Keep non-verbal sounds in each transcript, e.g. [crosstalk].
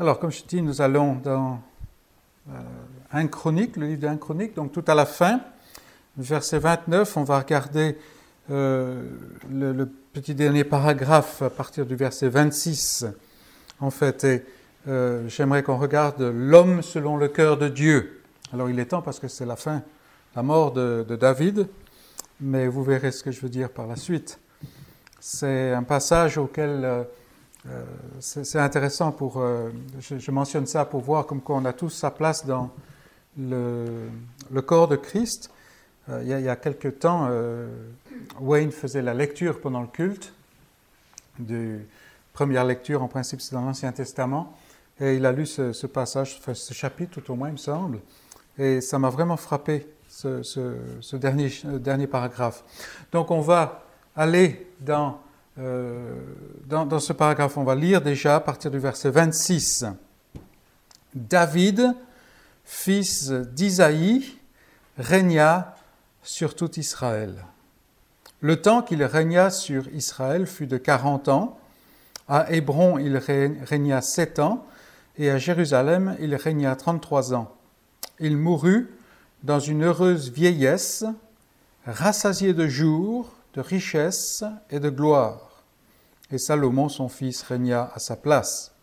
Alors, comme je dis, nous allons dans euh, un chronique, le livre d'un chronique, donc tout à la fin, verset 29, on va regarder euh, le, petit dernier paragraphe à partir du verset 26, en fait, euh, j'aimerais qu'on regarde l'homme selon le cœur de Dieu. Alors, il est temps parce que c'est la fin, la mort de, de David, mais vous verrez ce que je veux dire par la suite. C'est un passage auquel euh, c'est intéressant pour. Euh, je, mentionne ça pour voir comme quoi on a tous sa place dans le, corps de Christ. Euh, il, y a, il, y a, quelque temps, Wayne faisait la lecture pendant le culte. De, première lecture, en principe, c'est dans l'Ancien Testament. Et il a lu ce, passage, ce chapitre tout au moins, il me semble. Et ça m'a vraiment frappé, ce, ce dernier, dernier paragraphe. Donc on va aller dans euh, dans, ce paragraphe, on va lire déjà à partir du verset 26. David, fils d'Isaïe, régna sur tout Israël. Le temps qu'il régna sur Israël fut de quarante ans. À Hébron, il régna sept ans, et à Jérusalem, il régna trente-trois ans. Il mourut dans une heureuse vieillesse, rassasié de jours, de richesse et de gloire et Salomon, son fils, régna à sa place.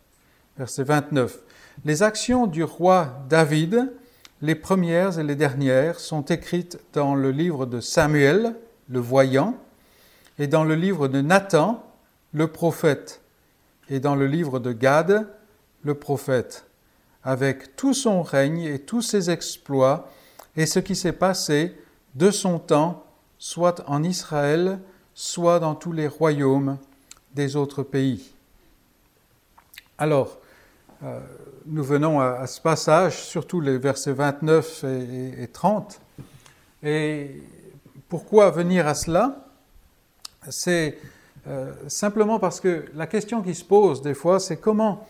Verset 29. Les actions du roi David, les premières et les dernières, sont écrites dans le livre de Samuel, le voyant, et dans le livre de Nathan, le prophète, et dans le livre de Gad, le prophète, avec tout son règne et tous ses exploits, et ce qui s'est passé de son temps, soit en Israël, soit dans tous les royaumes des autres pays. Alors, euh, nous venons à, ce passage, surtout les versets 29 et, 30. Et pourquoi venir à cela? C'est euh, simplement parce que la question qui se pose des fois, c'est comment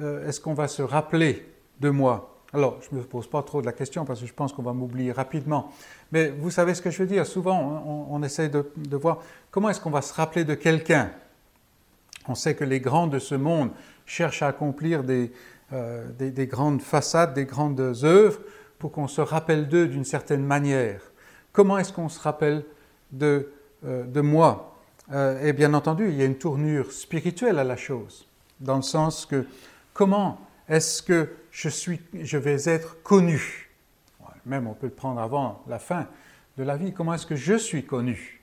euh, est-ce qu'on va se rappeler de moi? Alors, je ne me pose pas trop de la question parce que je pense qu'on va m'oublier rapidement. Mais vous savez ce que je veux dire. Souvent, on, essaie de, de voir comment est-ce qu'on va se rappeler de quelqu'un. On sait que les grands de ce monde cherchent à accomplir euh, des, grandes façades, des grandes œuvres pour qu'on se rappelle d'eux d'une certaine manière. Comment est-ce qu'on se rappelle de, euh, moi? Euh, Et bien entendu, il y a une tournure spirituelle à la chose, dans le sens que comment est-ce que je, suis, je vais être connu? Même on peut le prendre avant la fin de la vie. Comment est-ce que je suis connu?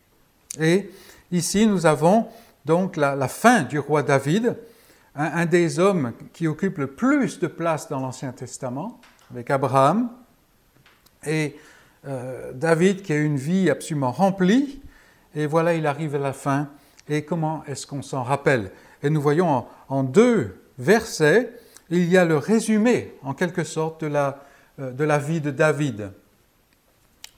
Et ici, nous avons donc la, fin du roi David, un, des hommes qui occupe le plus de place dans l'Ancien Testament, avec Abraham, et euh, David qui a une vie absolument remplie, et voilà, il arrive à la fin, et comment est-ce qu'on s'en rappelle? Et nous voyons en, deux versets, il y a le résumé, en quelque sorte, de la, euh, de la vie de David.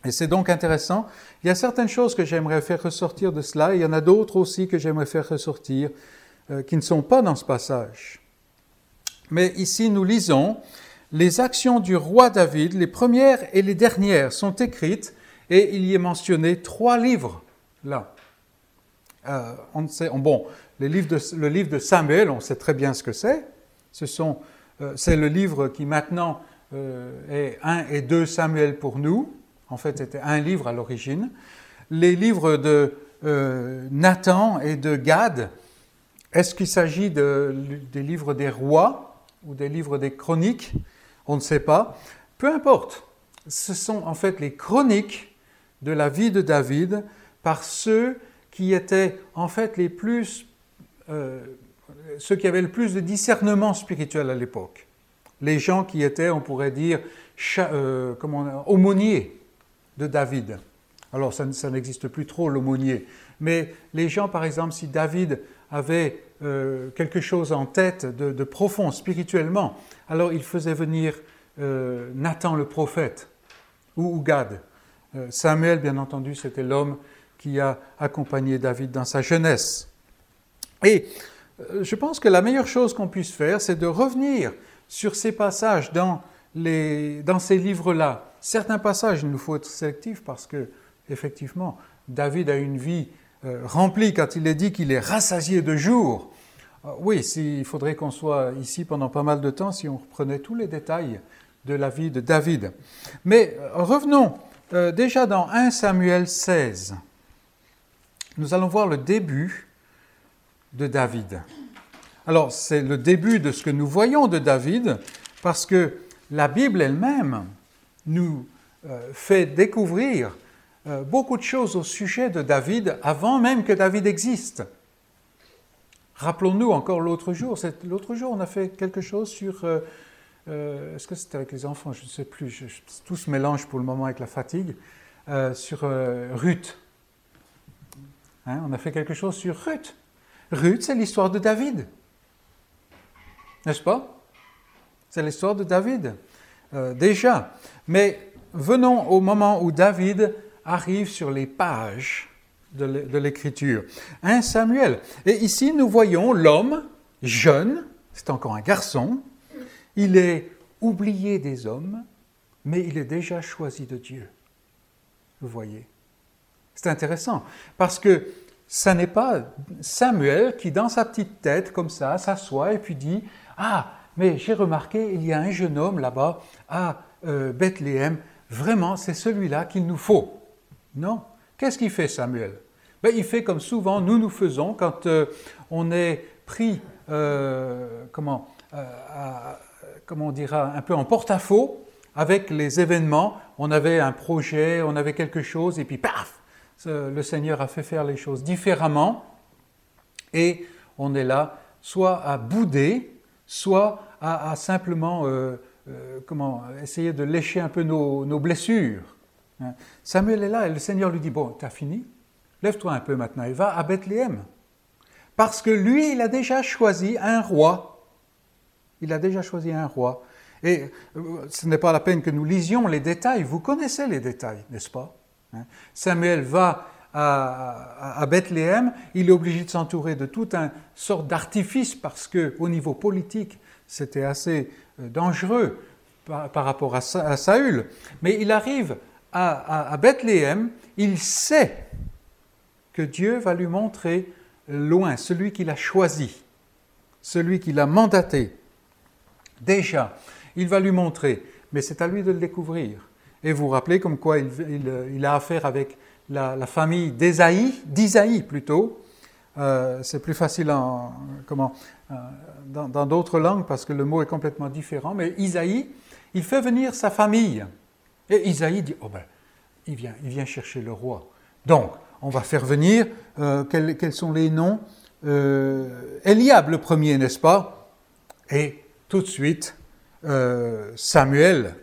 Et c'est donc intéressant. Il y a certaines choses que j'aimerais faire ressortir de cela, il y en a d'autres aussi que j'aimerais faire ressortir euh, qui ne sont pas dans ce passage. Mais ici, nous lisons, les actions du roi David, les premières et les dernières, sont écrites, et il y est mentionné trois livres, là. Euh, on sait, bon, le livre, de, Samuel, on sait très bien ce que c'est. Ce sont, euh, c'est le livre qui maintenant est 1 et 2 Samuel pour nous. En fait, c'était un livre à l'origine. Les livres de euh, Nathan et de Gad, est-ce qu'il s'agit des livres des rois ou des livres des chroniques? On ne sait pas. Peu importe. Ce sont en fait les chroniques de la vie de David par ceux qui étaient en fait les plus, euh, ceux qui avaient le plus de discernement spirituel à l'époque. Les gens qui étaient, on pourrait dire, euh, comment, aumôniers de David. Alors ça, n'existe plus trop l'aumônier, mais les gens, par exemple, si David avait euh, quelque chose en tête de, profond spirituellement, alors il faisait venir euh, Nathan le prophète ou, Gad. Euh, Samuel, bien entendu, c'était l'homme qui a accompagné David dans sa jeunesse. Et je pense que la meilleure chose qu'on puisse faire, c'est de revenir sur ces passages dans, les, dans ces livres-là, certains passages, il nous faut être sélectif parce que, effectivement, David a une vie euh, remplie quand il est dit qu'il est rassasié de jours. Ah, oui, il faudrait qu'on soit ici pendant pas mal de temps si on reprenait tous les détails de la vie de David. Mais euh, revenons euh, déjà dans 1 Samuel 16. Nous allons voir le début de David. Alors, c'est le début de ce que nous voyons de David, parce que la Bible elle-même nous euh, fait découvrir euh, beaucoup de choses au sujet de David avant même que David existe. Rappelons-nous encore l'autre jour, l'autre jour on a fait quelque chose sur, euh, est-ce que c'était avec les enfants, je ne sais plus, tout se mélange pour le moment avec la fatigue, sur Ruth. Hein, on a fait quelque chose sur Ruth. Ruth, c'est l'histoire de David. N'est-ce pas? C'est l'histoire de David, euh, déjà. Mais venons au moment où David arrive sur les pages de l'Écriture. Un Samuel? Et ici, nous voyons l'homme jeune, c'est encore un garçon, il est oublié des hommes, mais il est déjà choisi de Dieu. Vous voyez? C'est intéressant, parce que ça n'est pas Samuel qui, dans sa petite tête, comme ça, s'assoit et puis dit Ah, mais j'ai remarqué, il y a un jeune homme là-bas à euh, Bethléem, vraiment, c'est celui-là qu'il nous faut. Non? Qu'est-ce qu'il fait, Samuel? Ben, Il fait comme souvent nous nous faisons quand euh, on est pris, euh, comment, comment on dira, un peu en porte-à-faux avec les événements. On avait un projet, on avait quelque chose, et puis paf le Seigneur a fait faire les choses différemment et on est là soit à bouder, soit à, simplement euh, euh, comment, essayer de lécher un peu nos, blessures. Hein. Samuel est là et le Seigneur lui dit, bon, tu as fini, lève-toi un peu maintenant et va à Bethléem. Parce que lui, il a déjà choisi un roi. Il a déjà choisi un roi. Et euh, ce n'est pas la peine que nous lisions les détails. Vous connaissez les détails, n'est-ce pas? Hein. Samuel va à, Bethléem, il est obligé de s'entourer de toute une sorte d'artifice parce que au niveau politique, c'était assez euh, dangereux par, rapport à, Saül. Mais il arrive à, Bethléem, il sait que Dieu va lui montrer loin celui qu'il a choisi, celui qu'il a mandaté. Déjà, il va lui montrer, mais c'est à lui de le découvrir. Et vous vous rappelez comme quoi il, a affaire avec la, famille d'Ésaïe, d'Isaïe plutôt. Euh, c'est plus facile en, comment, euh, dans d'autres langues parce que le mot est complètement différent. Mais Isaïe, il fait venir sa famille. Et Isaïe dit, oh ben, il vient, il vient chercher le roi. Donc, on va faire venir, euh, quels, quels, sont les noms Eliab le premier, n'est-ce pas? Et tout de suite, Samuel,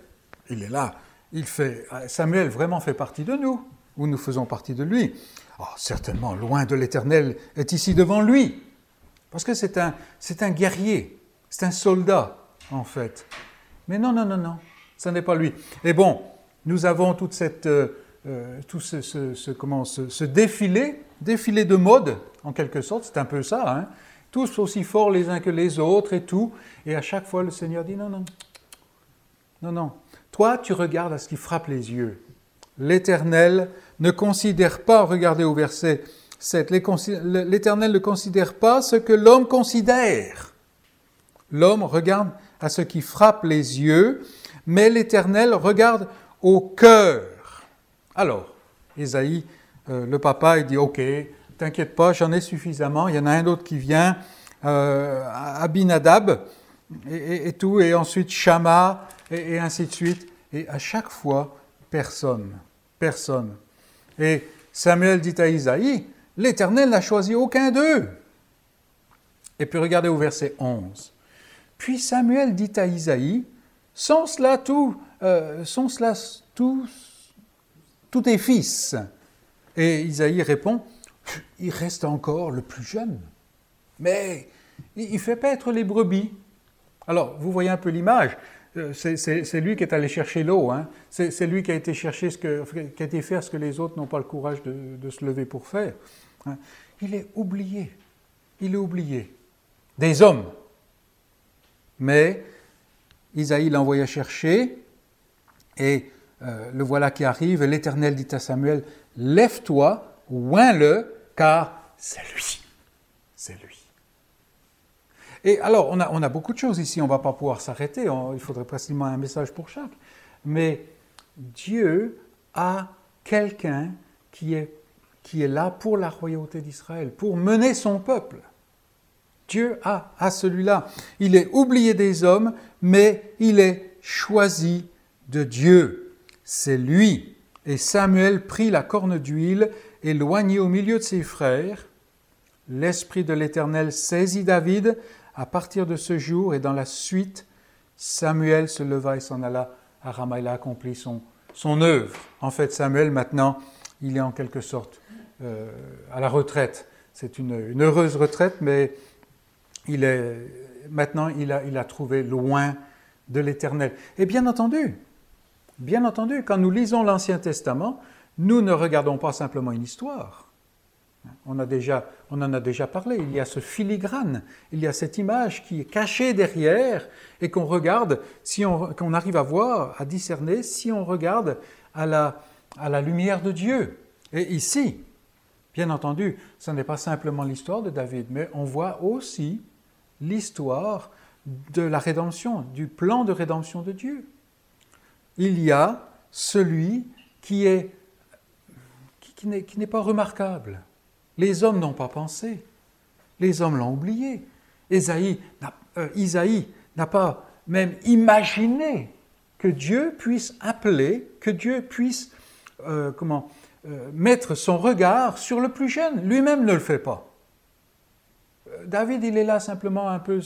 il est là il fait, Samuel vraiment fait partie de nous, ou nous faisons partie de lui. Oh, certainement, loin de l'Éternel est ici devant lui, parce que c'est un, c'est un guerrier, c'est un soldat, en fait. Mais non, non, non, non, ce n'est pas lui. Et bon, nous avons toute cette, euh, euh, tout ce, comment, ce, défilé, défilé de mode, en quelque sorte, c'est un peu ça, hein. tous aussi forts les uns que les autres et tout. Et à chaque fois, le Seigneur dit non, non, non, non, toi, tu regardes à ce qui frappe les yeux. L'Éternel ne considère pas, regardez au verset 7, l'Éternel ne considère pas ce que l'homme considère. L'homme regarde à ce qui frappe les yeux, mais l'Éternel regarde au cœur. Alors, Isaïe, euh, le papa, il dit, OK, t'inquiète pas, j'en ai suffisamment, il y en a un autre qui vient, euh, Abinadab, et, tout, et ensuite Shama, et, ainsi de suite. Et à chaque fois, personne, personne. Et Samuel dit à Isaïe, l'Éternel n'a choisi aucun d'eux. Et puis regardez au verset 11. Puis Samuel dit à Isaïe, sont cela tout, euh, tous tes fils Et Isaïe répond, il reste encore le plus jeune, mais il fait paître les brebis. Alors, vous voyez un peu l'image. Euh, c'est lui qui est allé chercher l'eau. Hein. C'est lui qui a été chercher ce que, qui a été faire ce que les autres n'ont pas le courage de, se lever pour faire. Hein. Il est oublié. Il est oublié des hommes. Mais Isaïe l'envoya chercher et euh, le voilà qui arrive. L'Éternel dit à Samuel Lève-toi, oins-le, car c'est lui. C'est lui. Et alors, on a, on a beaucoup de choses ici, on ne va pas pouvoir s'arrêter, il faudrait précisément un message pour chaque. Mais Dieu a quelqu'un qui est, qui est là pour la royauté d'Israël, pour mener son peuple. Dieu a, a celui-là. Il est oublié des hommes, mais il est choisi de Dieu. C'est lui. Et Samuel prit la corne d'huile, éloigné au milieu de ses frères. L'Esprit de l'Éternel saisit David à partir de ce jour, et dans la suite, Samuel se leva et s'en alla à Rama. Il a accompli son, son œuvre. En fait, Samuel, maintenant, il est en quelque sorte euh, à la retraite. C'est une, heureuse retraite, mais il est, maintenant, il a, il a trouvé loin de l'Éternel. Et bien entendu, bien entendu, quand nous lisons l'Ancien Testament, nous ne regardons pas simplement une histoire. On, a déjà, on en a déjà parlé, il y a ce filigrane, il y a cette image qui est cachée derrière et qu'on regarde, si on, qu'on arrive à voir, à discerner, si on regarde à la, à la lumière de Dieu. Et ici, bien entendu, ce n'est pas simplement l'histoire de David, mais on voit aussi l'histoire de la rédemption, du plan de rédemption de Dieu. Il y a celui qui est qui, n'est pas remarquable. Les hommes n'ont pas pensé. Les hommes l'ont oublié. Isaïe euh, Isaïe n'a pas même imaginé que Dieu puisse appeler, que Dieu puisse euh, comment, euh, mettre son regard sur le plus jeune. Lui-même ne le fait pas. David, il est là simplement un peu,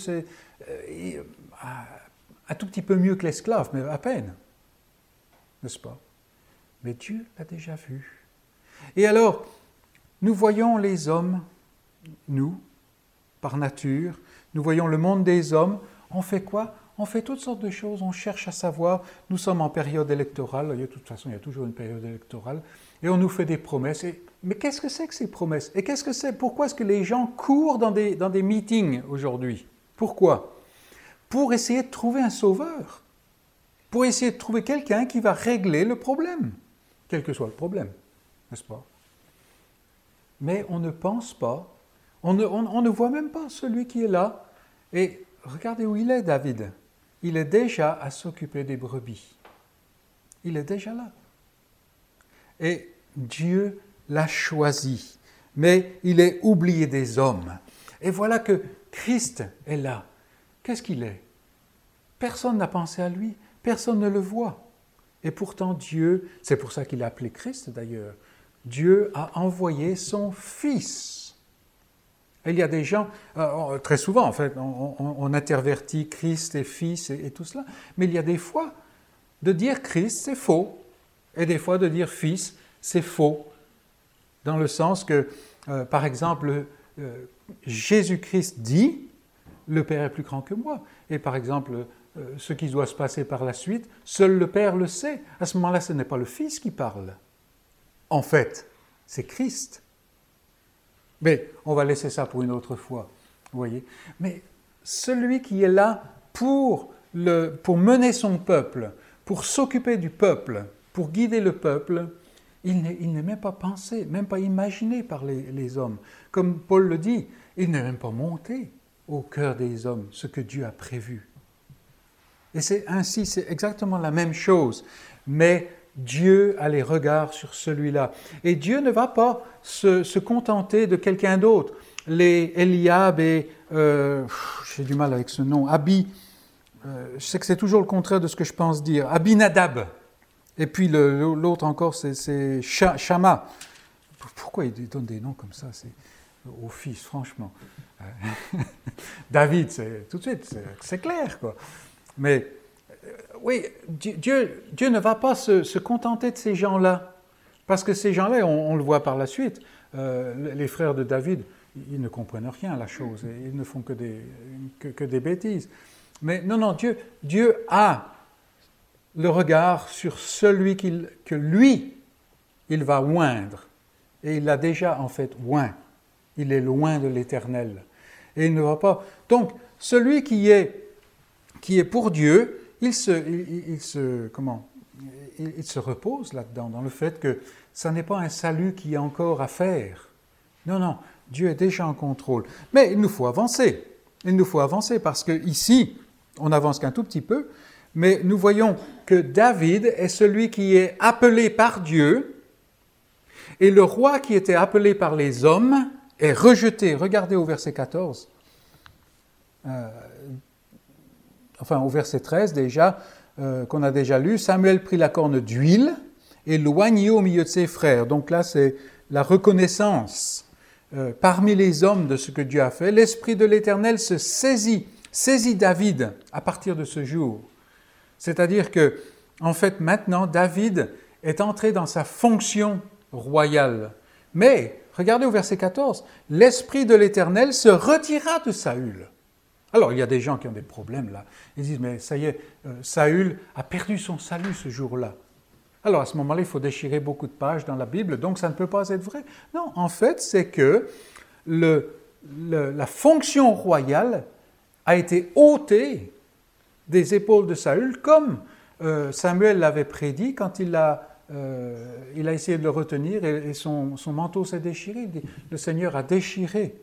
un tout petit peu mieux que l'esclave, mais à peine, n'est-ce pas? Mais Dieu l'a déjà vu. Et alors, nous voyons les hommes, nous, par nature, nous voyons le monde des hommes, on fait quoi? On fait toutes sortes de choses, on cherche à savoir, nous sommes en période électorale, de toute façon il y a toujours une période électorale, et on nous fait des promesses. mais qu'est-ce que c'est que ces promesses? Et qu'est-ce que c'est? Pourquoi est-ce que les gens courent dans des, dans des meetings aujourd'hui? Pourquoi? Pour essayer de trouver un sauveur, pour essayer de trouver quelqu'un qui va régler le problème, quel que soit le problème, n'est-ce pas? Mais on ne pense pas, on ne, voit même pas celui qui est là. Et regardez où il est, David. Il est déjà à s'occuper des brebis. Il est déjà là. Et Dieu l'a choisi, mais il est oublié des hommes. Et voilà que Christ est là. Qu'est-ce qu'il est? Personne n'a pensé à lui, personne ne le voit. Et pourtant Dieu, c'est pour ça qu'il a appelé Christ d'ailleurs, Dieu a envoyé son Fils. il y a des gens, euh, très souvent en fait, on, intervertit Christ et Fils et, tout cela, mais il y a des fois, de dire Christ, c'est faux, et des fois de dire Fils, c'est faux, dans le sens que, euh, par exemple, euh, Jésus-Christ dit, le Père est plus grand que moi, et par exemple, ce qui doit se passer par la suite, seul le Père le sait. À ce moment-là, ce n'est pas le Fils qui parle, en fait, c'est Christ. Mais on va laisser ça pour une autre fois, voyez. Mais celui qui est là pour, le, pour mener son peuple, pour s'occuper du peuple, pour guider le peuple, il n'est même pas pensé, même pas imaginé par les, les hommes. Comme Paul le dit, il n'est même pas monté au cœur des hommes ce que Dieu a prévu. Et c'est ainsi, c'est exactement la même chose. Mais Dieu a les regards sur celui-là. Et Dieu ne va pas se, contenter de quelqu'un d'autre. Les Eliab et, euh, j'ai du mal avec ce nom, Abi, euh, je sais que c'est toujours le contraire de ce que je pense dire, Abinadab. Et puis l'autre encore, c'est Shama. Pourquoi il donne des noms comme ça? C'est au fils, franchement. [laughs] David, c'est tout de suite, c'est clair, quoi. Mais oui, Dieu, Dieu ne va pas se, contenter de ces gens-là, parce que ces gens-là, on, le voit par la suite, euh, les frères de David, ils ne comprennent rien à la chose, ils ne font que des, que, des bêtises. Mais non, non, Dieu, Dieu a le regard sur celui que lui, il va oindre. Et il l'a déjà en fait oint. Il est loin de l'éternel. Et il ne va pas. Donc, celui qui est, qui est pour Dieu, il se, il, se, comment, il, se repose là-dedans, dans le fait que ça n'est pas un salut qui est encore à faire. Non, non, Dieu est déjà en contrôle. Mais il nous faut avancer. il nous faut avancer parce que ici, on avance qu'un tout petit peu, mais nous voyons que David est celui qui est appelé par Dieu et le roi qui était appelé par les hommes est rejeté. Regardez au verset 14. Euh, enfin, au verset 13 déjà, euh, qu'on a déjà lu, Samuel prit la corne d'huile et loignit au milieu de ses frères. Donc là, c'est la reconnaissance euh, parmi les hommes de ce que Dieu a fait. L'Esprit de l'Éternel se saisit, saisit David à partir de ce jour. C'est-à-dire que, en fait, maintenant, David est entré dans sa fonction royale. Mais, regardez au verset 14, l'Esprit de l'Éternel se retira de Saül. Alors, il y a des gens qui ont des problèmes là. Ils disent, mais ça y est, euh, Saül a perdu son salut ce jour-là. Alors, à ce moment-là, il faut déchirer beaucoup de pages dans la Bible, donc ça ne peut pas être vrai. Non, en fait, c'est que la fonction royale a été ôtée des épaules de Saül, comme euh, Samuel l'avait prédit quand il a, euh, il a essayé de le retenir et, son, manteau s'est déchiré. Le Seigneur a déchiré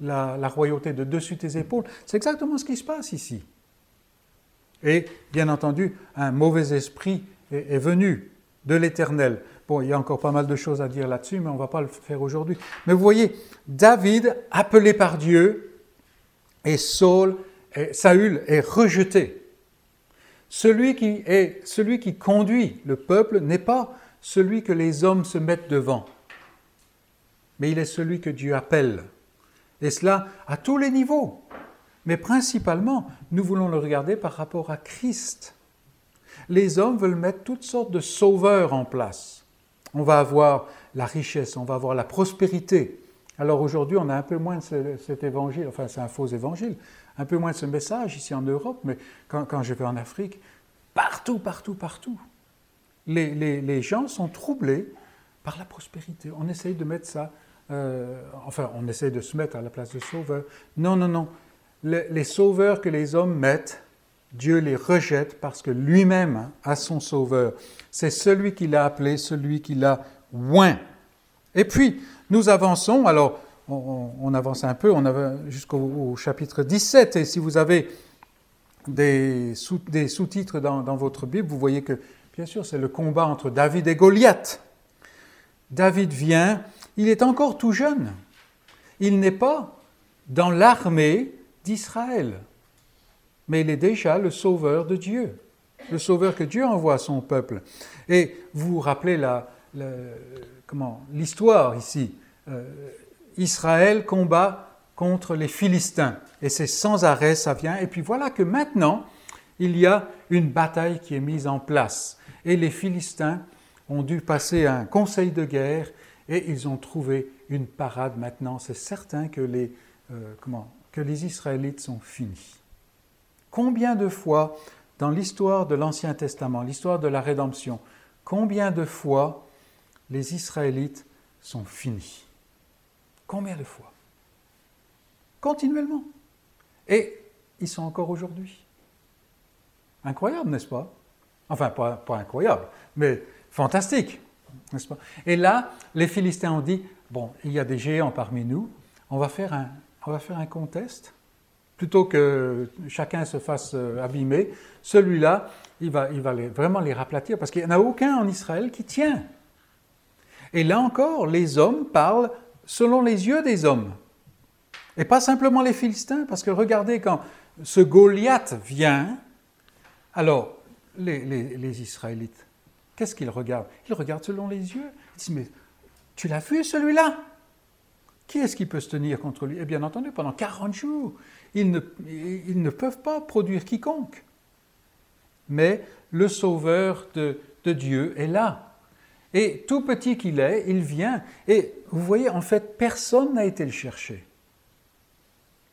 la, royauté de dessus tes épaules. C'est exactement ce qui se passe ici. Et bien entendu, un mauvais esprit est, venu de l'Éternel. Bon, il y a encore pas mal de choses à dire là-dessus, mais on ne va pas le faire aujourd'hui. Mais vous voyez, David, appelé par Dieu, et Saul, et Saül est rejeté. Celui qui, est, celui qui conduit le peuple n'est pas celui que les hommes se mettent devant, mais il est celui que Dieu appelle. Et cela à tous les niveaux. Mais principalement, nous voulons le regarder par rapport à Christ. Les hommes veulent mettre toutes sortes de sauveurs en place. On va avoir la richesse, on va avoir la prospérité. Alors aujourd'hui, on a un peu moins de cet évangile, enfin c'est un faux évangile, un peu moins de ce message ici en Europe, mais quand, je vais en Afrique, partout, partout, partout, les, gens sont troublés par la prospérité. On essaye de mettre ça euh, enfin, on essaie de se mettre à la place de sauveur. Non, non, non. les sauveurs que les hommes mettent, Dieu les rejette parce que lui-même a son sauveur. C'est celui qui l'a appelé, celui qui l'a oint. Et puis, nous avançons, alors on, avance un peu, on jusqu'au chapitre 17, et si vous avez des, sous-titres dans, votre Bible, vous voyez que, bien sûr, c'est le combat entre David et Goliath. David vient, il est encore tout jeune. Il n'est pas dans l'armée d'Israël, mais il est déjà le sauveur de Dieu, le sauveur que Dieu envoie à son peuple. Et vous vous rappelez la, l'histoire ici. Euh, Israël combat contre les Philistins, et c'est sans arrêt, ça vient. Et puis voilà que maintenant, il y a une bataille qui est mise en place, et les Philistins ont dû passer un conseil de guerre et ils ont trouvé une parade maintenant. C'est certain que les, euh, que les Israélites sont finis. Combien de fois dans l'histoire de l'Ancien Testament, l'histoire de la rédemption, combien de fois les Israélites sont finis? Combien de fois? Continuellement. Et ils sont encore aujourd'hui. Incroyable, n'est-ce pas? Enfin, pas incroyable, mais fantastique. Et là, les Philistins ont dit, bon, il y a des géants parmi nous, on va faire un, on contest. Plutôt que chacun se fasse euh, abîmer, celui-là, il va, il vraiment les raplatir, parce qu'il n'y en a aucun en Israël qui tient. Et là encore, les hommes parlent selon les yeux des hommes. Et pas simplement les Philistins, parce que regardez, quand ce Goliath vient, alors les Israélites, Qu'est-ce qu'il regarde? Il regarde selon les yeux. Il dit, mais tu l'as vu celui-là? Qui est-ce qui peut se tenir contre lui? Et bien entendu, pendant 40 jours, ils ne, ils ne peuvent pas produire quiconque. Mais le Sauveur de, de Dieu est là. Et tout petit qu'il est, il vient. Et vous voyez, en fait, personne n'a été le chercher.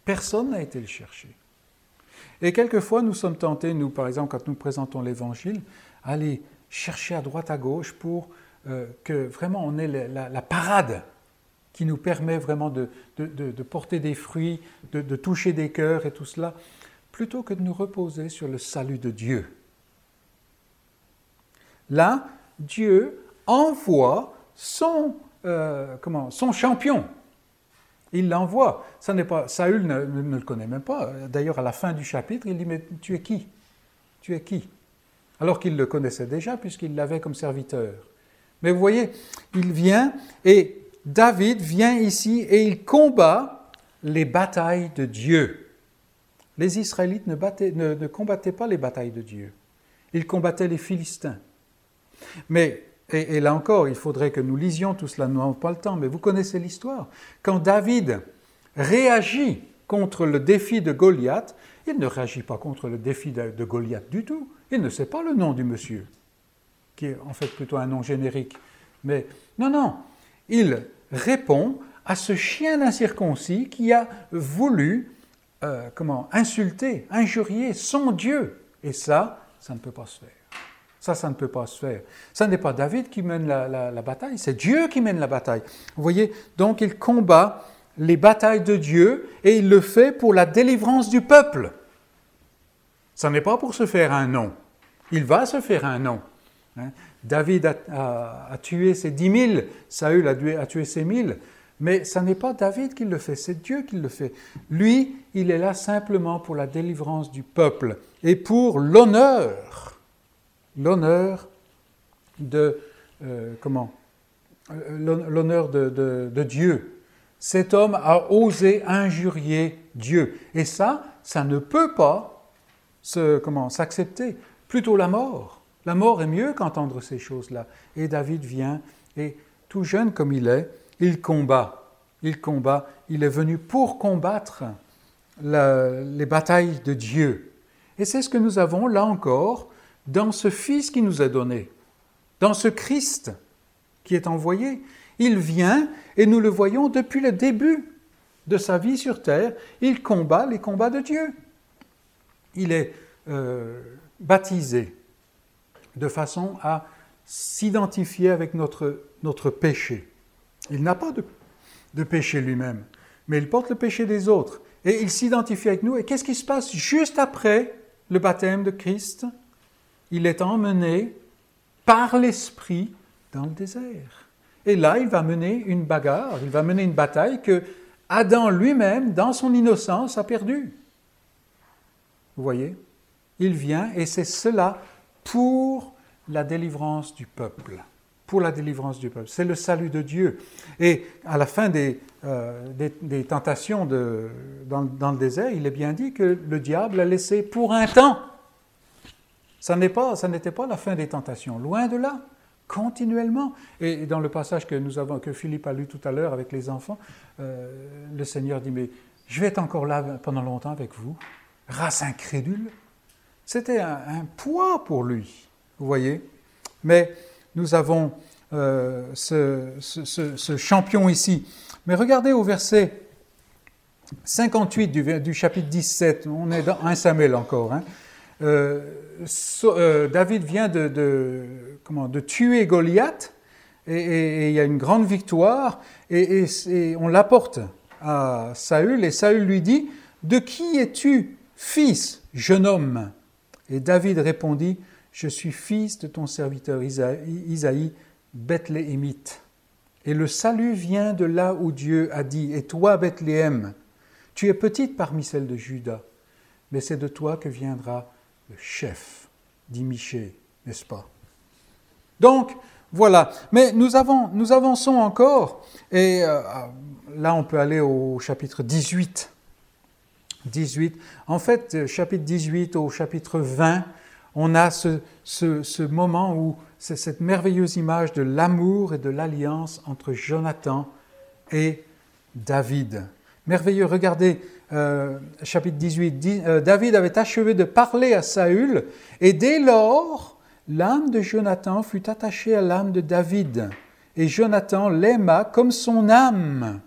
Personne n'a été le chercher. Et quelquefois, nous sommes tentés, nous, par exemple, quand nous présentons l'Évangile, allez, chercher à droite, à gauche pour euh, que vraiment on ait la, parade qui nous permet vraiment de, porter des fruits, de, toucher des cœurs et tout cela, plutôt que de nous reposer sur le salut de Dieu. Là, Dieu envoie son, euh, champion. Il l'envoie. Ça n'est pas. Saül ne, ne, le connaît même pas. D'ailleurs, à la fin du chapitre, il dit Mais tu es qui? Tu es qui? Alors qu'il le connaissait déjà, puisqu'il l'avait comme serviteur. Mais vous voyez, il vient et David vient ici et il combat les batailles de Dieu. Les Israélites ne, combattaient pas les batailles de Dieu. Ils combattaient les Philistins. Mais, et, là encore, il faudrait que nous lisions tout cela, nous n'avons pas le temps, mais vous connaissez l'histoire. Quand David réagit contre le défi de Goliath, il ne réagit pas contre le défi de, Goliath du tout. Il ne sait pas le nom du monsieur, qui est en fait plutôt un nom générique. Mais non, non, il répond à ce chien incirconcis qui a voulu euh, comment, insulter, injurier son Dieu. Et ça, ça ne peut pas se faire. Ça, ça ne peut pas se faire. Ce n'est pas David qui mène la, bataille, c'est Dieu qui mène la bataille. Vous voyez, donc il combat les batailles de Dieu et il le fait pour la délivrance du peuple. Ce n'est pas pour se faire un nom. Il va se faire un nom. Hein? David a, tué ses dix mille, Saül a tué, ses mille, mais ce n'est pas David qui le fait, c'est Dieu qui le fait. Lui, il est là simplement pour la délivrance du peuple et pour l'honneur, l'honneur de euh, comment? Euh, L'honneur de, Dieu. Cet homme a osé injurier Dieu, et ça, ça ne peut pas se, comment s'accepter. Plutôt la mort. La mort est mieux qu'entendre ces choses-là. Et David vient et tout jeune comme il est, il combat, il combat, il est venu pour combattre les batailles de Dieu. Et c'est ce que nous avons là encore dans ce Fils qui nous est donné, dans ce Christ qui est envoyé. Il vient et nous le voyons depuis le début de sa vie sur terre, il combat les combats de Dieu. Il est euh, baptisé de façon à s'identifier avec notre, péché. Il n'a pas de péché lui-même, mais il porte le péché des autres. Et il s'identifie avec nous. Et qu'est-ce qui se passe juste après le baptême de Christ? Il est emmené par l'Esprit dans le désert. Et là, il va mener une bagarre, il va mener une bataille que Adam lui-même, dans son innocence, a perdue. Vous voyez Il vient et c'est cela pour la délivrance du peuple pour la délivrance du peuple. C'est le salut de Dieu. Et à la fin des, euh, des, tentations dans, le désert, il est bien dit que le diable a laissé pour un temps. Ça n'était pas, pas la fin des tentations, loin de là, continuellement. Et dans le passage que, nous avons, que Philippe a lu tout à l'heure avec les enfants, euh, le Seigneur dit, mais je vais être encore là pendant longtemps avec vous, race incrédule. C'était un, poids pour lui, vous voyez. Mais nous avons euh, ce, champion ici. Mais regardez au verset 58 du, chapitre 17, on est dans 1 Samuel encore. Hein. Euh, euh, David vient de, comment, de tuer Goliath et, il y a une grande victoire et, on l'apporte à Saül et Saül lui dit De qui es-tu, fils, jeune homme? Et David répondit je suis fils de ton serviteur Isaïe, Bethléemite. Et le salut vient de là où Dieu a dit, et toi, Bethléem, tu es petite parmi celles de Juda, mais c'est de toi que viendra chef, dit Michée, n'est-ce pas? Donc, voilà. Mais nous, avons, avançons encore, et euh, là on peut aller au chapitre 18. 18. En fait, chapitre 18 au chapitre 20, on a ce, moment où c'est cette merveilleuse image de l'amour et de l'alliance entre Jonathan et David. Merveilleux, regardez euh, chapitre 18. Euh, David avait achevé de parler à Saül et dès lors, l'âme de Jonathan fut attachée à l'âme de David et Jonathan l'aima comme son âme.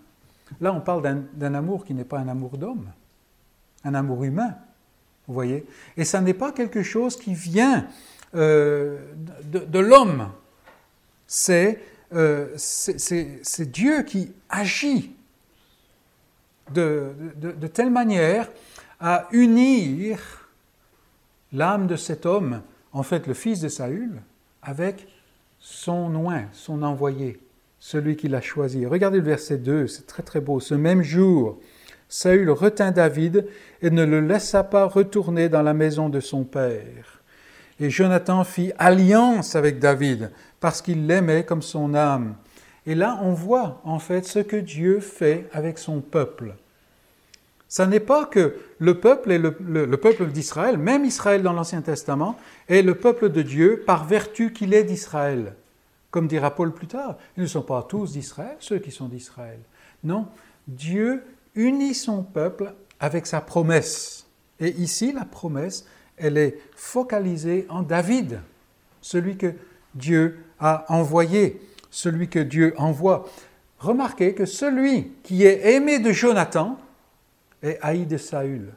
Là, on parle d'un amour qui n'est pas un amour d'homme, un amour humain. Vous voyez Et ça n'est pas quelque chose qui vient euh, de, l'homme. Euh, c'est Dieu qui agit de, telle manière à unir l'âme de cet homme, en fait le fils de Saül, avec son oint, son envoyé. celui qu'il a choisi. Regardez le verset 2, c'est très très beau. Ce même jour, Saül retint David et ne le laissa pas retourner dans la maison de son père. Et Jonathan fit alliance avec David parce qu'il l'aimait comme son âme. Et là, on voit en fait ce que Dieu fait avec son peuple. Ça n'est pas que le peuple est le, peuple d'Israël, même Israël dans l'Ancien Testament, est le peuple de Dieu par vertu qu'il est d'Israël. Comme dira Paul plus tard, ils ne sont pas tous d'Israël, ceux qui sont d'Israël. Non, Dieu unit son peuple avec sa promesse. Et ici, la promesse, elle est focalisée en David, celui que Dieu a envoyé, celui que Dieu envoie. Remarquez que celui qui est aimé de Jonathan est haï de Saül.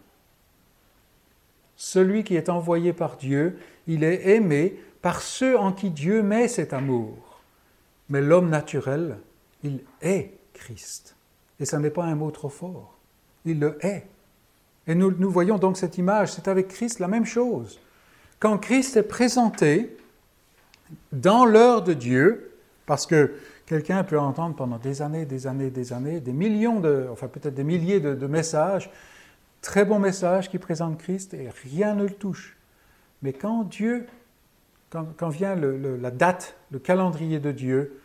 Celui qui est envoyé par Dieu, il est aimé par ceux en qui Dieu met cet amour. Mais l'homme naturel, il est Christ. Et ce n'est pas un mot trop fort. Il le est. Et nous, nous voyons donc cette image, c'est avec Christ la même chose. Quand Christ est présenté dans l'heure de Dieu, parce que quelqu'un peut entendre pendant des années, des années, des années, des millions de, enfin peut-être des milliers de, messages, très bons messages qui présentent Christ et rien ne le touche. Mais quand Dieu, quand, vient la date, le calendrier de Dieu,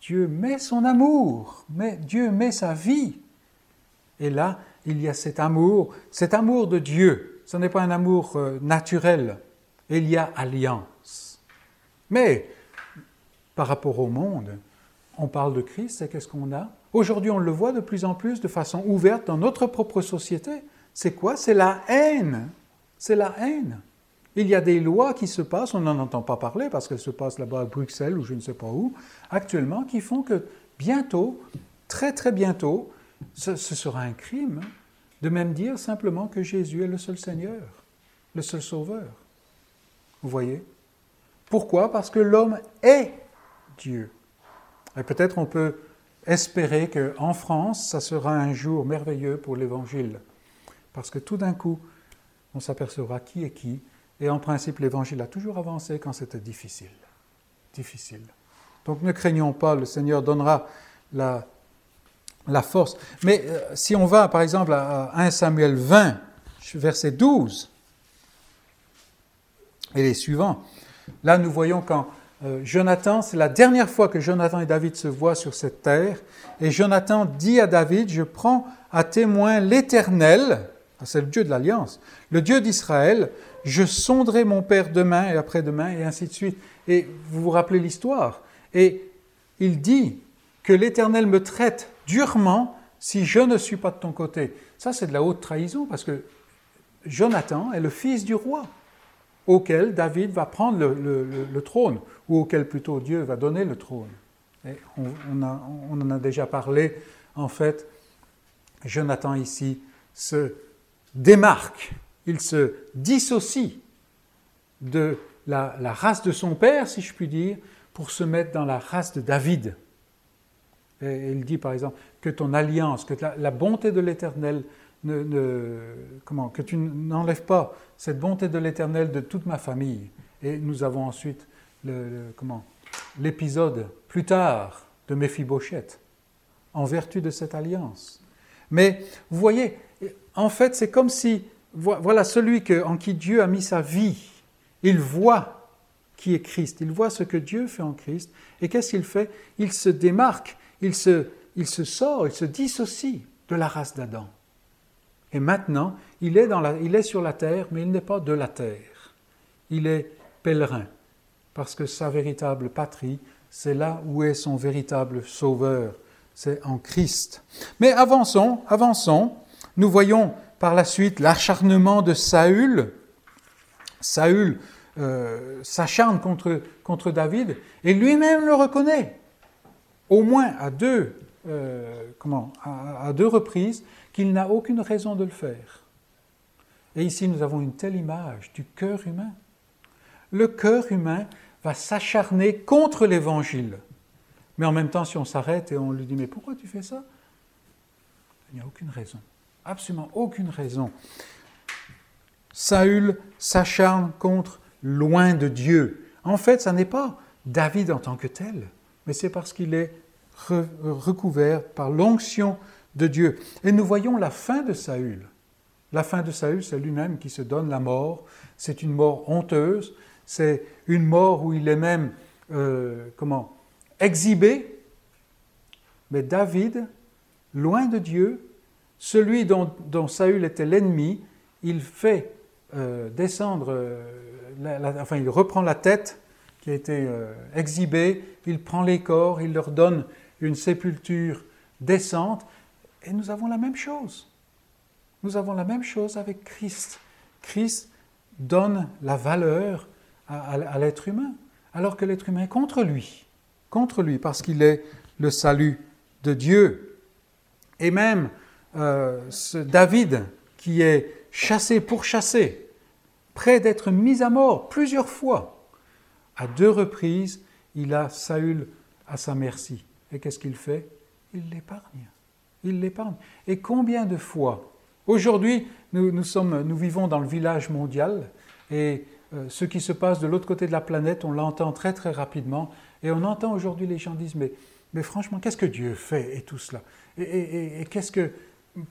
Dieu met son amour, mais Dieu met sa vie. Et là, il y a cet amour, cet amour de Dieu. Ce n'est pas un amour euh, naturel. Il y a alliance. Mais par rapport au monde, on parle de Christ et qu'est-ce qu'on a? Aujourd'hui, on le voit de plus en plus de façon ouverte dans notre propre société. C'est quoi? C'est la haine. C'est la haine. Il y a des lois qui se passent, on n'en entend pas parler parce qu'elles se passent là-bas à Bruxelles ou je ne sais pas où, actuellement, qui font que bientôt, très très bientôt, ce, sera un crime de même dire simplement que Jésus est le seul Seigneur, le seul Sauveur. Vous voyez? Pourquoi? Parce que l'homme est Dieu. Et peut-être on peut espérer qu'en France, ça sera un jour merveilleux pour l'Évangile. Parce que tout d'un coup, on s'apercevra qui est qui. Et en principe, l'Évangile a toujours avancé quand c'était difficile. Difficile. Donc ne craignons pas, le Seigneur donnera la, la force. Mais euh, si on va par exemple à 1 Samuel 20, verset 12, et les suivants, là nous voyons quand euh, Jonathan, c'est la dernière fois que Jonathan et David se voient sur cette terre, et Jonathan dit à David, je prends à témoin l'Éternel, ah, c'est le Dieu de l'Alliance, le Dieu d'Israël, je sonderai mon Père demain et après-demain, et ainsi de suite. Et vous vous rappelez l'histoire. Et il dit que l'Éternel me traite durement si je ne suis pas de ton côté. Ça, c'est de la haute trahison parce que Jonathan est le fils du roi auquel David va prendre le, trône, ou auquel plutôt Dieu va donner le trône. On, en a déjà parlé. En fait, Jonathan ici se démarque, il se dissocie de la, la, race de son père, si je puis dire, pour se mettre dans la race de David. Et il dit par exemple que ton alliance, que la, bonté de l'Éternel, comment, que tu n'enlèves pas cette bonté de l'Éternel de toute ma famille. Et nous avons ensuite le, comment, l'épisode plus tard de Méphibosheth, en vertu de cette alliance. Mais vous voyez, en fait, c'est comme si, voilà, celui en qui Dieu a mis sa vie, il voit qui est Christ, il voit ce que Dieu fait en Christ, et qu'est-ce qu'il fait? Il se démarque il se, il se sort, il se dissocie de la race d'Adam. Et maintenant, il est, sur la terre, mais il n'est pas de la terre. Il est pèlerin, parce que sa véritable patrie, c'est là où est son véritable sauveur, c'est en Christ. Mais avançons, avançons. Nous voyons par la suite l'acharnement de Saül. Saül euh, s'acharne contre, contre David et lui-même le reconnaît au moins à deux, euh, comment, à, deux reprises qu'il n'a aucune raison de le faire. Et ici, nous avons une telle image du cœur humain. Le cœur humain va s'acharner contre l'Évangile. Mais en même temps, si on s'arrête et on lui dit, mais pourquoi tu fais ça? Il n'y a aucune raison. Absolument aucune raison. Saül s'acharne contre loin de Dieu. En fait, ça n'est pas David en tant que tel mais c'est parce qu'il est recouvert par l'onction de Dieu. Et nous voyons la fin de Saül. La fin de Saül, c'est lui-même qui se donne la mort. C'est une mort honteuse. C'est une mort où il est même, euh, comment, exhibé. Mais David, loin de Dieu, celui dont, Saül était l'ennemi, il fait euh, descendre, euh, enfin il reprend la tête qui a été exhibée, il prend les corps, il leur donne une sépulture décente, et nous avons la même chose. Nous avons la même chose avec Christ. Christ donne la valeur à, l'être humain, alors que l'être humain est contre lui, contre lui, parce qu'il est le salut de Dieu. Et même euh, ce David, qui est chassé pour chasser, près d'être mis à mort plusieurs fois, à deux reprises, il a Saül à sa merci. Et qu'est-ce qu'il fait? Il l'épargne. Il l'épargne. Et combien de fois Aujourd'hui, nous, nous, sommes, nous vivons dans le village mondial et euh, ce qui se passe de l'autre côté de la planète, on l'entend très très rapidement. Et on entend aujourd'hui les gens disent mais, mais franchement, qu'est-ce que Dieu fait et tout cela? Et, qu'est-ce que,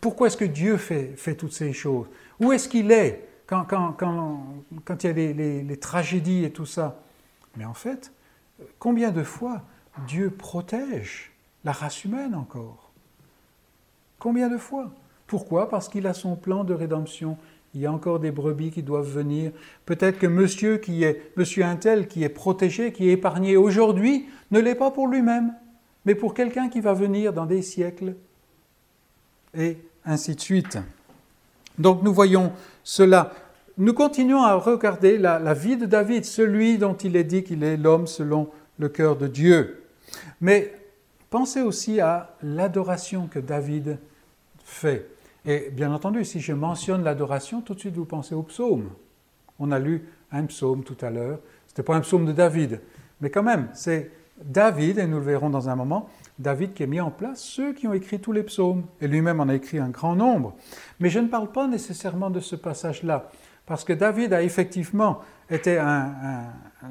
pourquoi est-ce que Dieu fait, fait toutes ces choses? Où est-ce qu'il est quand, quand, quand, quand, il y a les, les, tragédies et tout ça? Mais en fait, combien de fois Dieu protège la race humaine encore? Combien de fois? Pourquoi? Parce qu'il a son plan de rédemption il y a encore des brebis qui doivent venir. Peut-être que monsieur qui est monsieur Intel qui est protégé, qui est épargné aujourd'hui, ne l'est pas pour lui-même, mais pour quelqu'un qui va venir dans des siècles. Et ainsi de suite. Donc nous voyons cela. Nous continuons à regarder la, la vie de David, celui dont il est dit qu'il est l'homme selon le cœur de Dieu. Mais pensez aussi à l'adoration que David fait. Et bien entendu, si je mentionne l'adoration, tout de suite vous pensez au psaume. On a lu un psaume tout à l'heure. Ce n'était pas un psaume de David, mais quand même, c'est David, et nous le verrons dans un moment, David qui a mis en place ceux qui ont écrit tous les psaumes, et lui-même en a écrit un grand nombre. Mais je ne parle pas nécessairement de ce passage-là, parce que David a effectivement été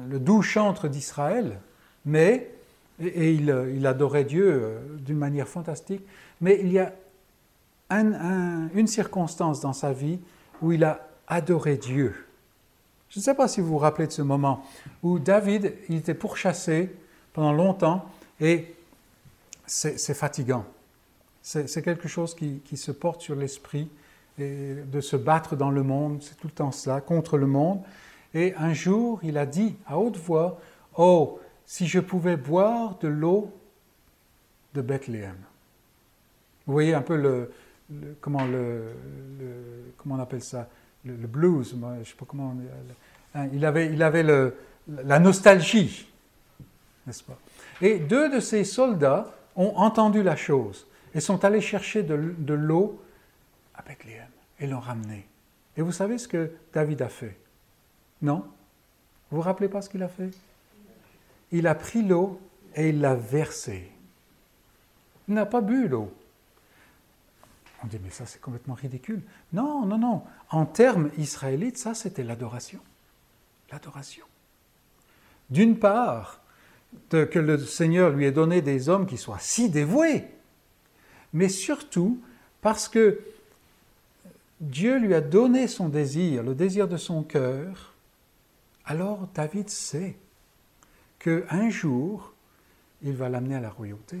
le doux chantre d'Israël, mais, et, il, il, adorait Dieu euh, d'une manière fantastique, mais il y a une circonstance dans sa vie où il a adoré Dieu. Je ne sais pas si vous vous rappelez de ce moment où David, il était pourchassé pendant longtemps et c'est fatigant. C'est quelque chose qui, qui, se porte sur l'esprit de se battre dans le monde, c'est tout le temps cela, contre le monde. Et un jour, il a dit à haute voix, Oh, si je pouvais boire de l'eau de Bethléem. Vous voyez un peu le, comment, le, comment on appelle ça? Le, blues, je sais pas comment. Hein, il avait, il avait le, la nostalgie, n'est-ce pas? Et deux de ces soldats ont entendu la chose et sont allés chercher de, l'eau à Bethléem et l'ont ramené. Et vous savez ce que David a fait? Non? Vous vous rappelez pas ce qu'il a fait? Il a pris l'eau et il l'a versée. Il n'a pas bu l'eau. On dit, mais ça c'est complètement ridicule. Non, non, non. En termes israélites, ça c'était l'adoration. L'adoration. D'une part, que le Seigneur lui ait donné des hommes qui soient si dévoués, mais surtout parce que Dieu lui a donné son désir, le désir de son cœur, alors David sait qu'un jour, il va l'amener à la royauté.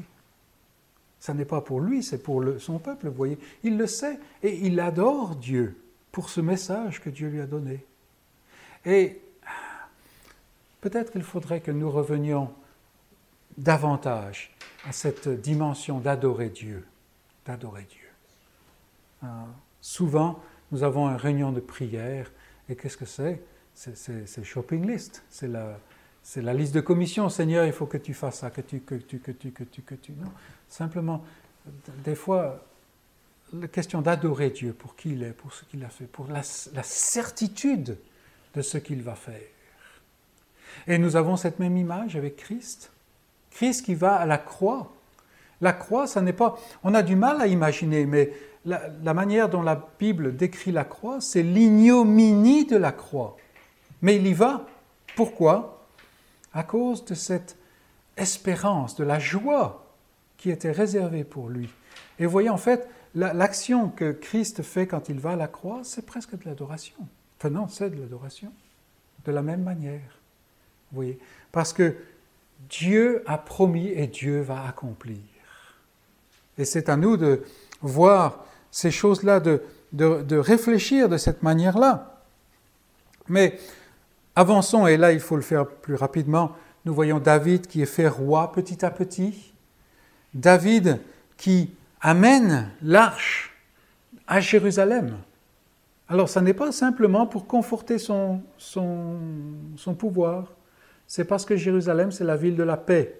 Ça n'est pas pour lui, c'est pour son peuple, vous voyez. Il le sait et il adore Dieu pour ce message que Dieu lui a donné. Et peut-être qu'il faudrait que nous revenions davantage à cette dimension d'adorer Dieu, d'adorer Dieu. Euh, souvent, nous avons une réunion de prière, et qu'est-ce que c'est C'est shopping list, c'est la, c'est la liste de commissions. Seigneur, il faut que tu fasses ça, que tu, que tu, que tu, que tu, que tu. Non, simplement, des fois, la question d'adorer Dieu pour qui il est, pour ce qu'il a fait, pour la, certitude de ce qu'il va faire. Et nous avons cette même image avec Christ. Christ qui va à la croix. La croix, ça n'est pas. On a du mal à imaginer, mais la, la manière dont la Bible décrit la croix, c'est l'ignominie de la croix. Mais il y va. Pourquoi? À cause de cette espérance, de la joie qui était réservé pour lui. Et vous voyez, en fait, l'action que Christ fait quand il va à la croix, c'est presque de l'adoration. Enfin non, c'est de l'adoration. De la même manière. Vous voyez Parce que Dieu a promis et Dieu va accomplir. Et c'est à nous de voir ces choses-là, de, de, réfléchir de cette manière-là. Mais avançons, et là il faut le faire plus rapidement. Nous voyons David qui est fait roi petit à petit. David qui amène l'arche à Jérusalem. Alors, ça n'est pas simplement pour conforter son, son, pouvoir, c'est parce que Jérusalem, c'est la ville de la paix.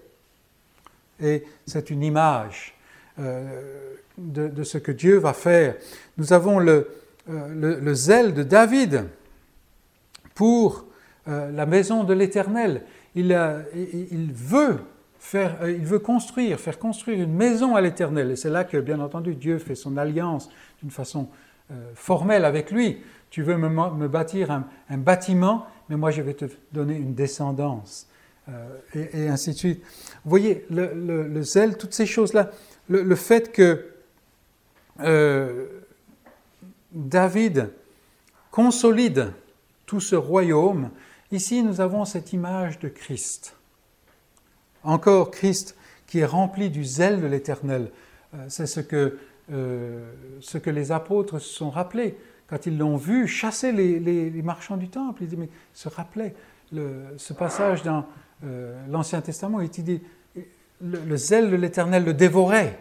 Et c'est une image euh, de, ce que Dieu va faire. Nous avons le, euh, le, zèle de David pour euh, la maison de l'Éternel. Il, veut faire, il veut construire, faire construire une maison à l'Éternel. Et c'est là que, bien entendu, Dieu fait son alliance d'une façon formelle avec lui. Tu veux me, bâtir un, bâtiment, mais moi je vais te donner une descendance. et, ainsi de suite. Vous voyez, le, le zèle, toutes ces choses-là, le, fait que euh, David consolide tout ce royaume, ici nous avons cette image de Christ. Encore Christ qui est rempli du zèle de l'Éternel. Euh, c'est ce que, euh, ce que les apôtres se sont rappelés quand ils l'ont vu chasser les, marchands du temple. Ils mais, se rappelaient ce passage dans l'Ancien Testament, il dit le, zèle de l'Éternel le dévorait.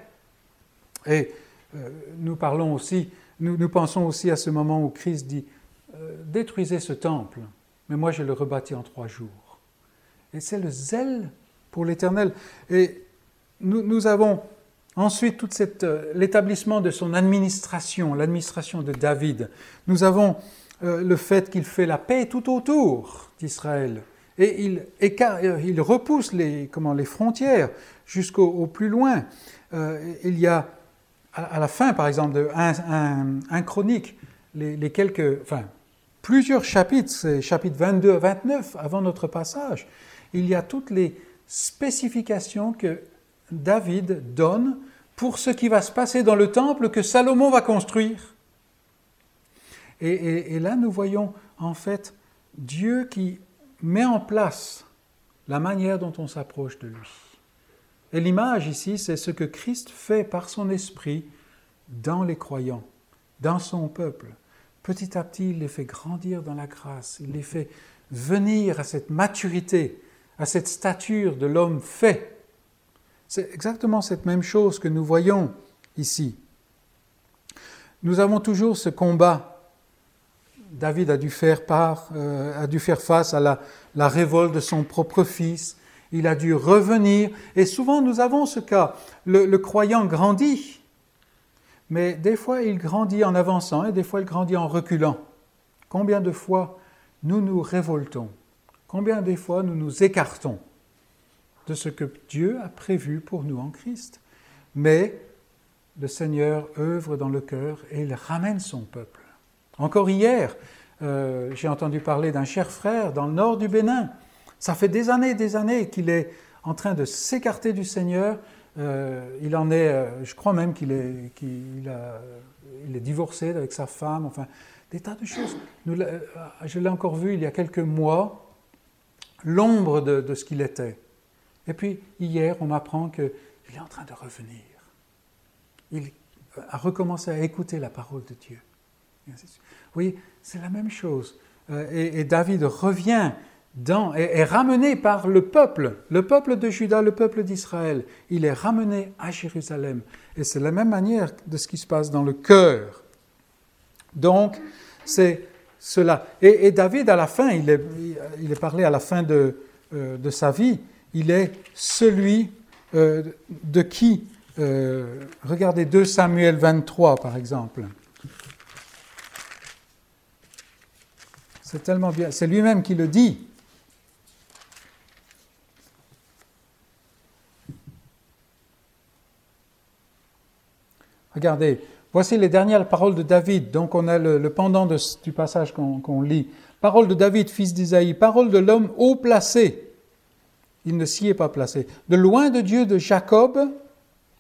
Et euh, nous parlons aussi, nous, pensons aussi à ce moment où Christ dit euh, détruisez ce temple, mais moi je le rebâtis en trois jours. Et c'est le zèle pour l'Éternel. Et nous, avons ensuite tout euh, l'établissement de son administration, l'administration de David. Nous avons le fait qu'il fait la paix tout autour d'Israël. Et il, il repousse les, comment, les frontières jusqu'au plus loin. il y a à, la fin, par exemple, de un, chronique, les, quelques, enfin, plusieurs chapitres, chapitres 22 à 29, avant notre passage, il y a toutes les spécifications que David donne pour ce qui va se passer dans le temple que Salomon va construire. et là, nous voyons en fait Dieu qui met en place la manière dont on s'approche de lui. Et l'image ici, c'est ce que Christ fait par son esprit dans les croyants, dans son peuple. Petit à petit, il les fait grandir dans la grâce, il les fait venir à cette maturité, à cette stature de l'homme fait. C'est exactement cette même chose que nous voyons ici. Nous avons toujours ce combat. David a dû faire, euh, face à la, la révolte de son propre fils il a dû revenir. Et souvent, nous avons ce cas. Le, croyant grandit, mais des fois, il grandit en avançant et des fois, il grandit en reculant. Combien de fois nous nous révoltons? Combien de fois nous nous écartons de ce que Dieu a prévu pour nous en Christ? Mais le Seigneur œuvre dans le cœur et il ramène son peuple. Encore hier, euh, j'ai entendu parler d'un cher frère dans le nord du Bénin ça fait des années et des années qu'il est en train de s'écarter du Seigneur. Euh, il en est, euh, je crois même qu'il est, il est divorcé avec sa femme, enfin, des tas de choses. Euh, je l'ai encore vu il y a quelques mois, l'ombre de, ce qu'il était. Et puis, hier, on m'apprend qu'il est en train de revenir. Il a recommencé à écouter la parole de Dieu. Voyez, c'est la même chose. et David revient est, ramené par le peuple, le peuple de Juda, le peuple d'Israël. Il est ramené à Jérusalem. Et c'est la même manière de ce qui se passe dans le cœur. Donc, c'est cela. Et, David, à la fin, il est, il est parlé à la fin de, euh, de sa vie, il est celui euh, de qui, euh, regardez 2 Samuel 23 par exemple. C'est tellement bien, c'est lui-même qui le dit. Regardez, voici les dernières paroles de David. Donc on a le, pendant du passage qu'on lit. Parole de David, fils d'Isaïe, parole de l'homme haut placé. Il ne s'y est pas placé. De loin de Dieu de Jacob,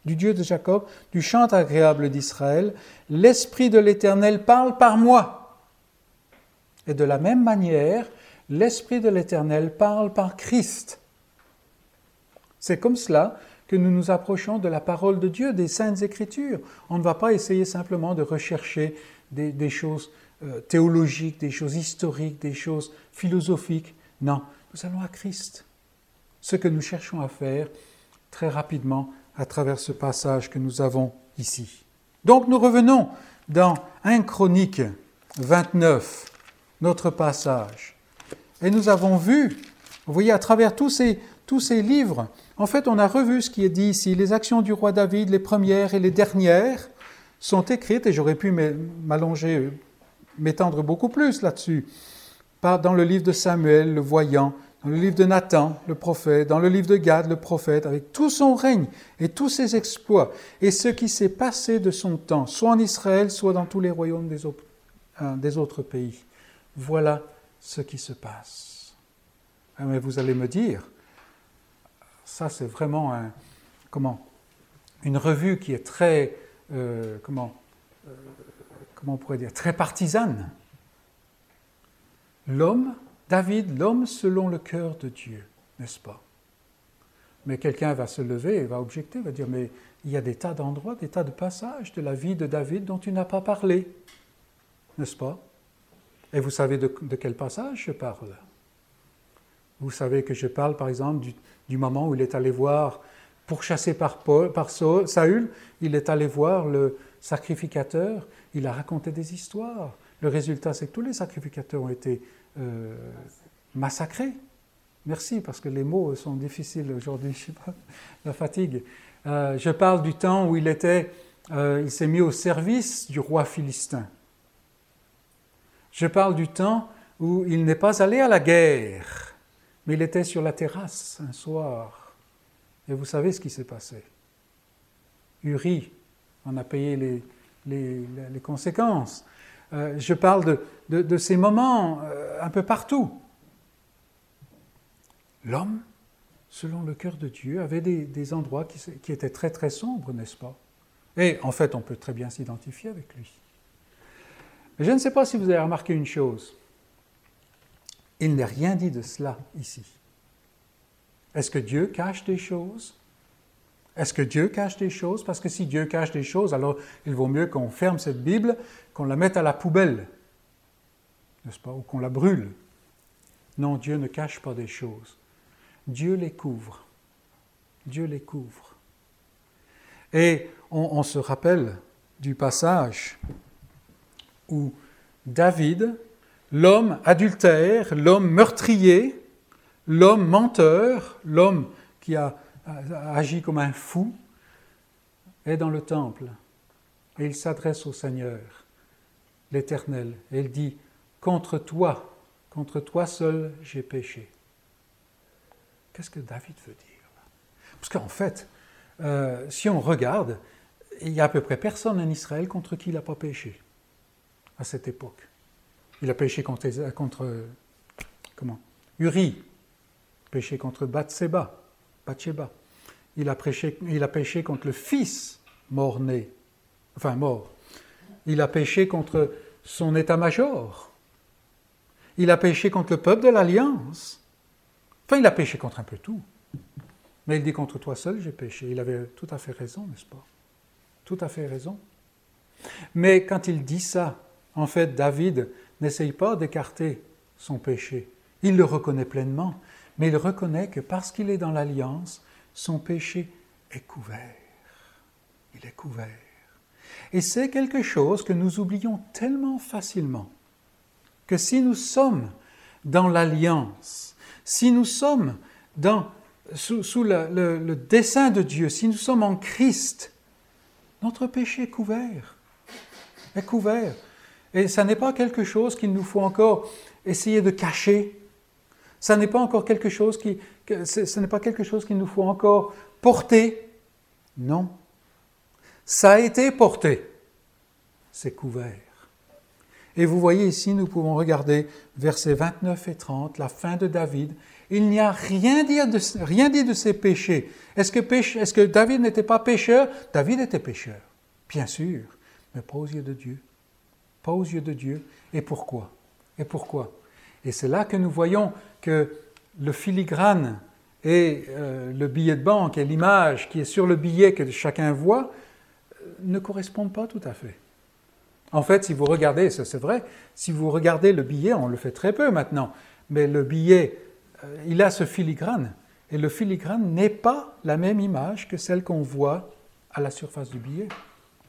du Dieu de Jacob, du chant agréable d'Israël. L'Esprit de l'Éternel parle par moi. Et de la même manière, l'Esprit de l'Éternel parle par Christ. C'est comme cela que nous nous approchons de la parole de Dieu, des saintes écritures. On ne va pas essayer simplement de rechercher des, choses euh, théologiques, des choses historiques, des choses philosophiques. Non, nous allons à Christ. Ce que nous cherchons à faire très rapidement à travers ce passage que nous avons ici. Donc nous revenons dans 1 Chronique 29, notre passage. Et nous avons vu, vous voyez, à travers tous ces, tous ces livres, en fait, on a revu ce qui est dit ici. Les actions du roi David, les premières et les dernières, sont écrites, et j'aurais pu m'allonger, m'étendre beaucoup plus là-dessus, dans le livre de Samuel, le voyant, dans le livre de Nathan, le prophète, dans le livre de Gad, le prophète, avec tout son règne et tous ses exploits, et ce qui s'est passé de son temps, soit en Israël, soit dans tous les royaumes des, autres pays. Voilà ce qui se passe. Ah, mais vous allez me dire, ça c'est vraiment comment, une revue qui est très, euh, comment, euh, comment on pourrait dire, très partisane. L'homme David, l'homme selon le cœur de Dieu, n'est-ce pas? Mais quelqu'un va se lever et va objecter, va dire, mais il y a des tas d'endroits, des tas de passages de la vie de David dont tu n'as pas parlé, n'est-ce pas? Et vous savez de, quel passage je parle? Vous savez que je parle, par exemple, du, moment où il est allé voir, pourchassé par, Saül, il est allé voir le sacrificateur, il a raconté des histoires. Le résultat, c'est que tous les sacrificateurs ont été euh, massacré. Merci, parce que les mots sont difficiles aujourd'hui, [laughs] je sais pas, la fatigue. Euh, je parle du temps où il était, euh, il s'est mis au service du roi philistin. Je parle du temps où il n'est pas allé à la guerre, mais il était sur la terrasse un soir. Et vous savez ce qui s'est passé. Uri en a payé les, conséquences. Euh, je parle de, ces moments euh, un peu partout. L'homme, selon le cœur de Dieu, avait des, endroits qui, étaient très très sombres, n'est-ce pas? Et en fait, on peut très bien s'identifier avec lui. Je ne sais pas si vous avez remarqué une chose. Il n'est rien dit de cela ici. Est-ce que Dieu cache des choses? Est-ce que Dieu cache des choses? Parce que si Dieu cache des choses, alors il vaut mieux qu'on ferme cette Bible, qu'on la mette à la poubelle, n'est-ce pas? Ou qu'on la brûle. Non, Dieu ne cache pas des choses. Dieu les couvre. Dieu les couvre. Et on, se rappelle du passage où David, l'homme adultère, l'homme meurtrier, l'homme menteur, l'homme qui a agit comme un fou, est dans le temple et il s'adresse au Seigneur, l'Éternel, et il dit, Contre toi, contre toi seul, j'ai péché. Qu'est-ce que David veut dire? Parce qu'en fait, euh, si on regarde, il y a à peu près personne en Israël contre qui il n'a pas péché à cette époque. Il a péché contre, comment? Uri, péché contre Bathseba, Bathsheba il a, il a péché contre le fils mort-né, enfin mort. Il a péché contre son état-major. Il a péché contre le peuple de l'Alliance. Enfin, il a péché contre un peu tout. Mais il dit contre toi seul, j'ai péché. Il avait tout à fait raison, n'est-ce pas? Tout à fait raison. Mais quand il dit ça, en fait, David n'essaye pas d'écarter son péché. Il le reconnaît pleinement, mais il reconnaît que parce qu'il est dans l'alliance, son péché est couvert. Il est couvert. Et c'est quelque chose que nous oublions tellement facilement que si nous sommes dans l'alliance, si nous sommes sous, le, le dessein de Dieu, si nous sommes en Christ, notre péché est couvert. Est couvert. Et ça n'est pas quelque chose qu'il nous faut encore essayer de cacher. Ça n'est pas encore quelque chose qui, n'est pas quelque chose qu'il nous faut encore porter. Non. Ça a été porté. C'est couvert. Et vous voyez ici, nous pouvons regarder versets 29 et 30, la fin de David. Il n'y a rien dit de, rien dit de ses péchés. Est-ce que, est que David n'était pas pécheur? David était pécheur, bien sûr, mais pas aux yeux de Dieu. Aux yeux de Dieu. Et pourquoi? Et pourquoi? Et c'est là que nous voyons que le filigrane et euh, le billet de banque et l'image qui est sur le billet que chacun voit euh, ne correspondent pas tout à fait. En fait, si vous regardez, c'est vrai, si vous regardez le billet, on le fait très peu maintenant, mais le billet, euh, il a ce filigrane, et le filigrane n'est pas la même image que celle qu'on voit à la surface du billet.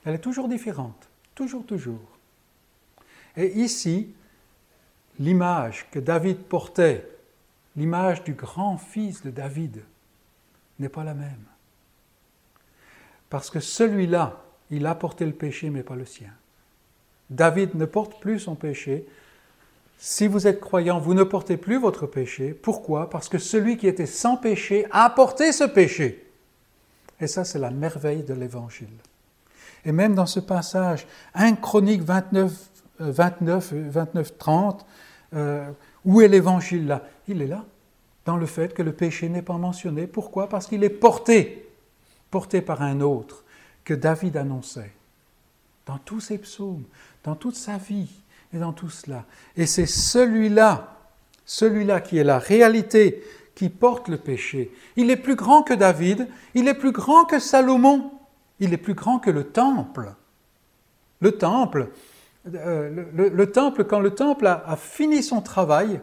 Elle est toujours différente, toujours, toujours. Et ici, l'image que David portait l'image du grand fils de David n'est pas la même. Parce que celui-là, il a porté le péché, mais pas le sien. David ne porte plus son péché. Si vous êtes croyant, vous ne portez plus votre péché. Pourquoi? Parce que celui qui était sans péché a porté ce péché. Et ça, c'est la merveille de l'Évangile. Et même dans ce passage, 1 Chronique 29, 29, 29 30, où est l'Évangile là? Il est là, dans le fait que le péché n'est pas mentionné. Pourquoi? Parce qu'il est porté, porté par un autre que David annonçait dans tous ses psaumes, dans toute sa vie et dans tout cela. Et c'est celui-là, celui-là qui est la réalité, qui porte le péché. Il est plus grand que David, il est plus grand que Salomon, il est plus grand que le temple. Le temple, euh, le, temple, quand le temple a, fini son travail,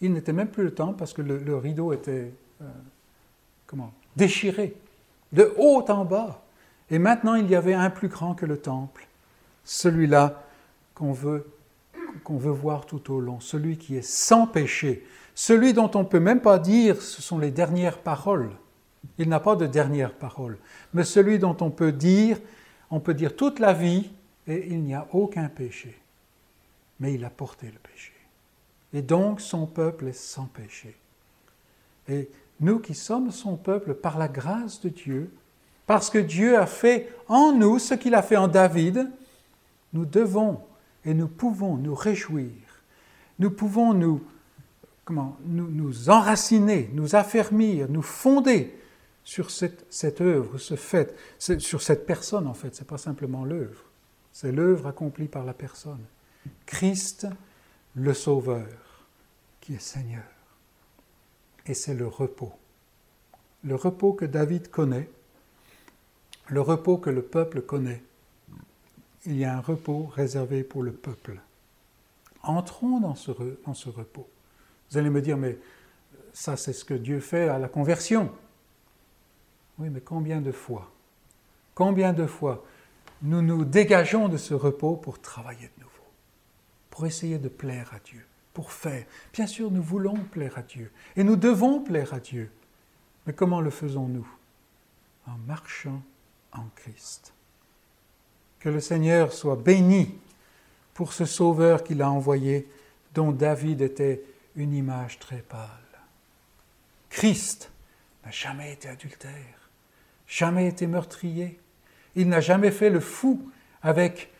il n'était même plus le temple parce que le, rideau était euh, comment, déchiré de haut en bas. Et maintenant, il y avait un plus grand que le temple, celui-là qu'on veut, qu'on veut voir tout au long, celui qui est sans péché, celui dont on ne peut même pas dire ce sont les dernières paroles. Il n'a pas de dernière parole, mais celui dont on peut dire, on peut dire toute la vie, et il n'y a aucun péché. Mais il a porté le péché. Et donc son peuple est sans péché. Et nous qui sommes son peuple par la grâce de Dieu, parce que Dieu a fait en nous ce qu'il a fait en David, nous devons et nous pouvons nous réjouir. Nous pouvons nous, comment, nous, nous enraciner, nous affermir, nous fonder sur cette, cette œuvre, ce fait, sur cette personne en fait, ce n'est pas simplement l'œuvre. C'est l'œuvre accomplie par la personne. Christ, le Sauveur, qui est Seigneur. Et c'est le repos. Le repos que David connaît, le repos que le peuple connaît. Il y a un repos réservé pour le peuple. Entrons dans ce, repos. Vous allez me dire, mais ça c'est ce que Dieu fait à la conversion. Oui, mais combien de fois? Combien de fois nous nous dégageons de ce repos pour travailler de nouveau, pour essayer de plaire à Dieu, pour faire. Bien sûr, nous voulons plaire à Dieu et nous devons plaire à Dieu. Mais comment le faisons-nous En marchant en Christ. Que le Seigneur soit béni pour ce Sauveur qu'il a envoyé, dont David était une image très pâle. Christ n'a jamais été adultère, jamais été meurtrier, il n'a jamais fait le fou avec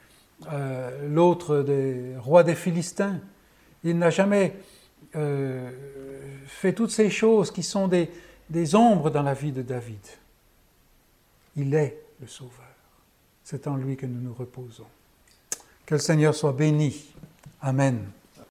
euh, l'autre des rois des Philistins. Il n'a jamais euh, fait toutes ces choses qui sont des, des ombres dans la vie de David. Il est le Sauveur. C'est en lui que nous nous reposons. Que le Seigneur soit béni. Amen.